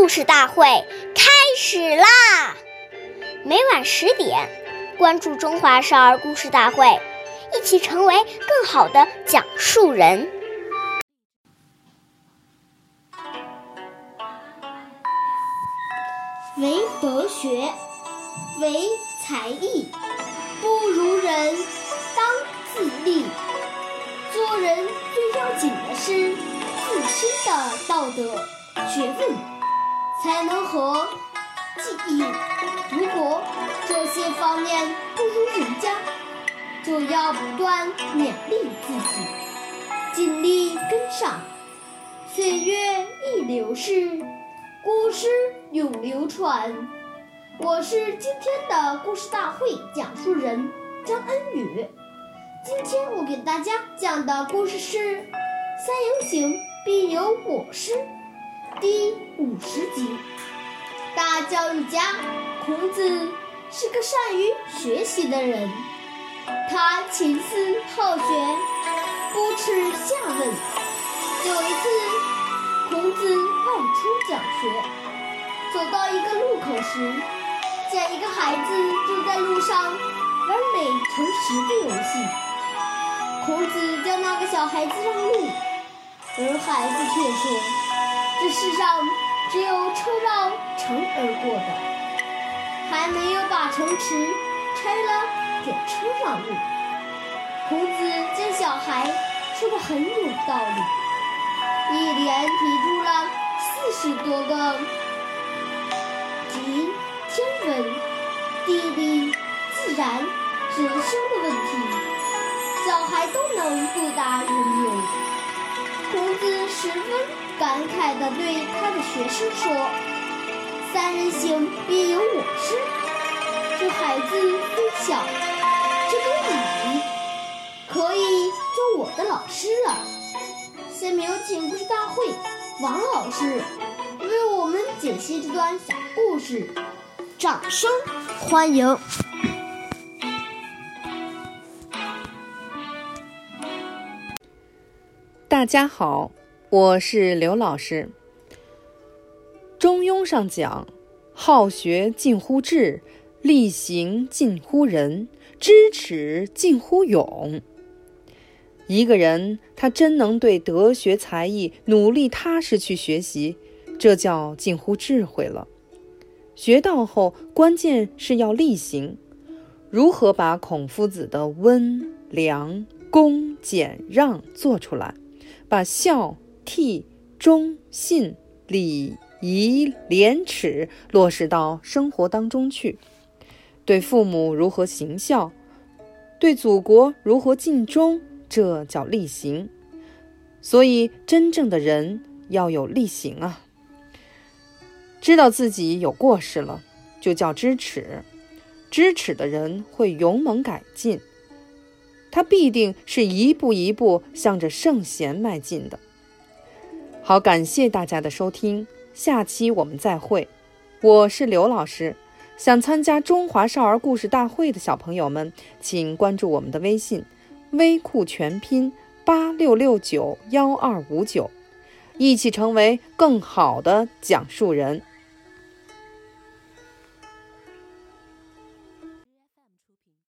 故事大会开始啦！每晚十点，关注《中华少儿故事大会》，一起成为更好的讲述人。唯德学，唯才艺，不如人，当自立。做人最要紧的是自身的道德。学问才能和技艺，如果这些方面不如人家，就要不断勉励自己，尽力跟上。岁月易流逝，故事永流传。我是今天的故事大会讲述人张恩宇。今天我给大家讲的故事是《三人行，必有我师》。第五十集，大教育家孔子是个善于学习的人，他勤思好学，不耻下问。有一次，孔子外出讲学，走到一个路口时，见一个孩子正在路上玩垒乘石的游戏。孔子叫那个小孩子让路，而孩子却说。这世上只有车绕城而过的，还没有把城池拆了给车让路。孔子见小孩说的很有道理，一连提出了四十多个即天文、地理、自然、人生的问题，小孩都能回答圆融。孔子十分。感慨地对他的学生说：“三人行，必有我师。”这孩子虽小，这个你可以做我的老师了。下面有请故事大会王老师为我们解析这段小故事，掌声欢迎！大家好。我是刘老师。中庸上讲：“好学近乎智，力行近乎仁，知耻近乎勇。”一个人他真能对德学才艺努力踏实去学习，这叫近乎智慧了。学到后，关键是要力行。如何把孔夫子的温良恭俭让做出来，把孝。悌、忠、信、礼、仪、廉耻落实到生活当中去，对父母如何行孝，对祖国如何尽忠，这叫力行。所以，真正的人要有力行啊！知道自己有过失了，就叫知耻。知耻的人会勇猛改进，他必定是一步一步向着圣贤迈进的。好，感谢大家的收听，下期我们再会。我是刘老师，想参加中华少儿故事大会的小朋友们，请关注我们的微信“微库全拼八六六九幺二五九”，一起成为更好的讲述人。